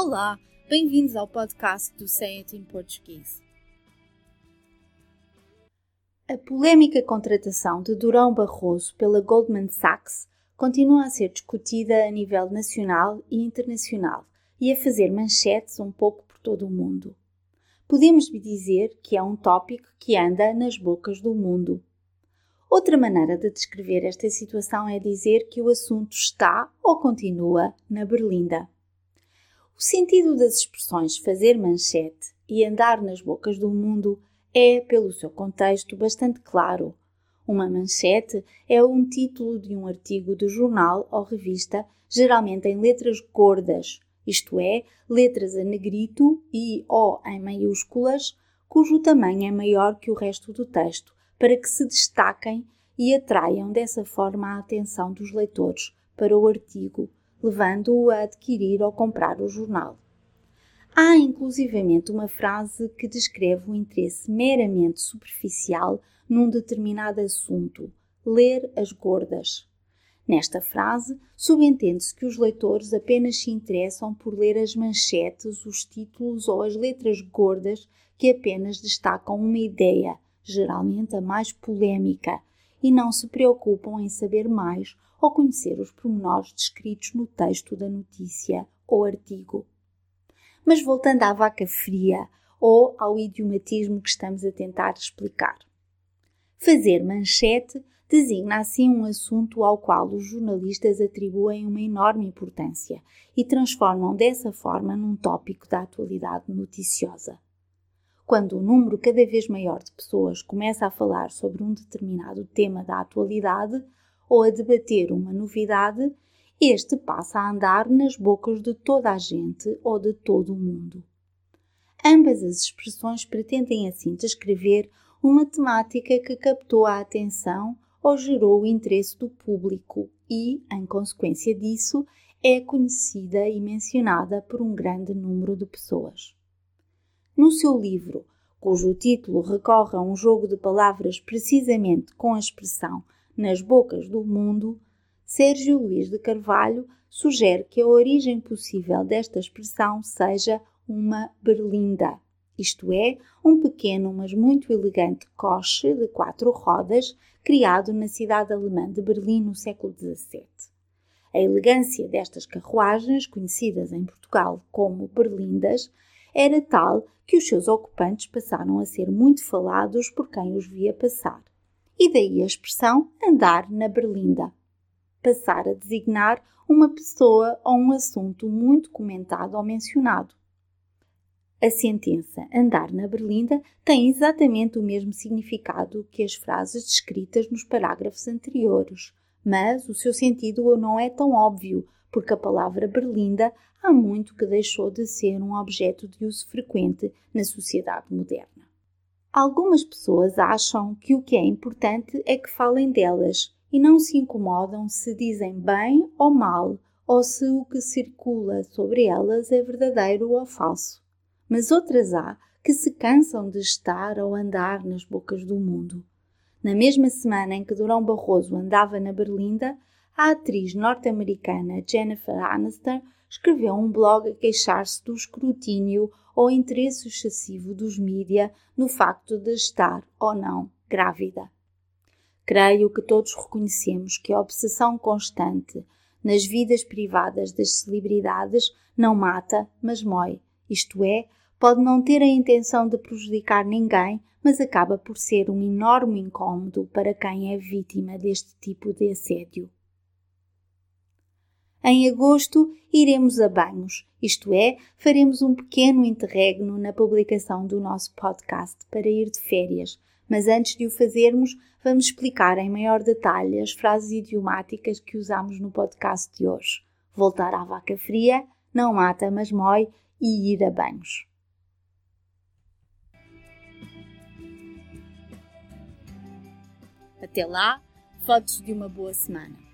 Olá, bem-vindos ao podcast do It em Português. A polémica contratação de Durão Barroso pela Goldman Sachs continua a ser discutida a nível nacional e internacional e a fazer manchetes um pouco por todo o mundo. Podemos dizer que é um tópico que anda nas bocas do mundo. Outra maneira de descrever esta situação é dizer que o assunto está ou continua na berlinda. O sentido das expressões fazer manchete e andar nas bocas do mundo é, pelo seu contexto, bastante claro. Uma manchete é um título de um artigo de jornal ou revista, geralmente em letras gordas, isto é, letras a negrito e ou em maiúsculas, cujo tamanho é maior que o resto do texto, para que se destaquem e atraiam dessa forma a atenção dos leitores para o artigo, levando-o a adquirir ou comprar o jornal. Há inclusivamente uma frase que descreve o interesse meramente superficial num determinado assunto, ler as gordas. Nesta frase, subentende-se que os leitores apenas se interessam por ler as manchetes, os títulos ou as letras gordas que apenas destacam uma ideia, geralmente a mais polémica, e não se preocupam em saber mais ou conhecer os pormenores descritos no texto da notícia ou artigo. Mas voltando à vaca fria ou ao idiomatismo que estamos a tentar explicar. Fazer manchete designa assim um assunto ao qual os jornalistas atribuem uma enorme importância e transformam dessa forma num tópico da atualidade noticiosa. Quando um número cada vez maior de pessoas começa a falar sobre um determinado tema da atualidade ou a debater uma novidade, este passa a andar nas bocas de toda a gente ou de todo o mundo. Ambas as expressões pretendem assim descrever uma temática que captou a atenção ou gerou o interesse do público e, em consequência disso, é conhecida e mencionada por um grande número de pessoas. No seu livro, cujo título recorre a um jogo de palavras precisamente com a expressão nas bocas do mundo, Sérgio Luís de Carvalho sugere que a origem possível desta expressão seja uma berlinda, isto é, um pequeno mas muito elegante coche de quatro rodas criado na cidade alemã de Berlim no século XVII. A elegância destas carruagens, conhecidas em Portugal como berlindas, era tal que os seus ocupantes passaram a ser muito falados por quem os via passar. E daí a expressão andar na berlinda. Passar a designar uma pessoa ou um assunto muito comentado ou mencionado. A sentença andar na berlinda tem exatamente o mesmo significado que as frases descritas nos parágrafos anteriores, mas o seu sentido não é tão óbvio, porque a palavra berlinda há muito que deixou de ser um objeto de uso frequente na sociedade moderna. Algumas pessoas acham que o que é importante é que falem delas e não se incomodam se dizem bem ou mal ou se o que circula sobre elas é verdadeiro ou falso. Mas outras há que se cansam de estar ou andar nas bocas do mundo. Na mesma semana em que Durão Barroso andava na Berlinda, a atriz norte-americana Jennifer Aniston escreveu um blog a queixar-se do escrutínio ou interesse excessivo dos mídia no facto de estar ou não grávida. Creio que todos reconhecemos que a obsessão constante nas vidas privadas das celebridades não mata, mas mói, isto é, pode não ter a intenção de prejudicar ninguém, mas acaba por ser um enorme incômodo para quem é vítima deste tipo de assédio. Em agosto iremos a banhos, isto é, faremos um pequeno interregno na publicação do nosso podcast para ir de férias, mas antes de o fazermos, vamos explicar em maior detalhe as frases idiomáticas que usamos no podcast de hoje. Voltar à vaca fria, não mata, mas mói e ir a banhos. Até lá, fotos de uma boa semana.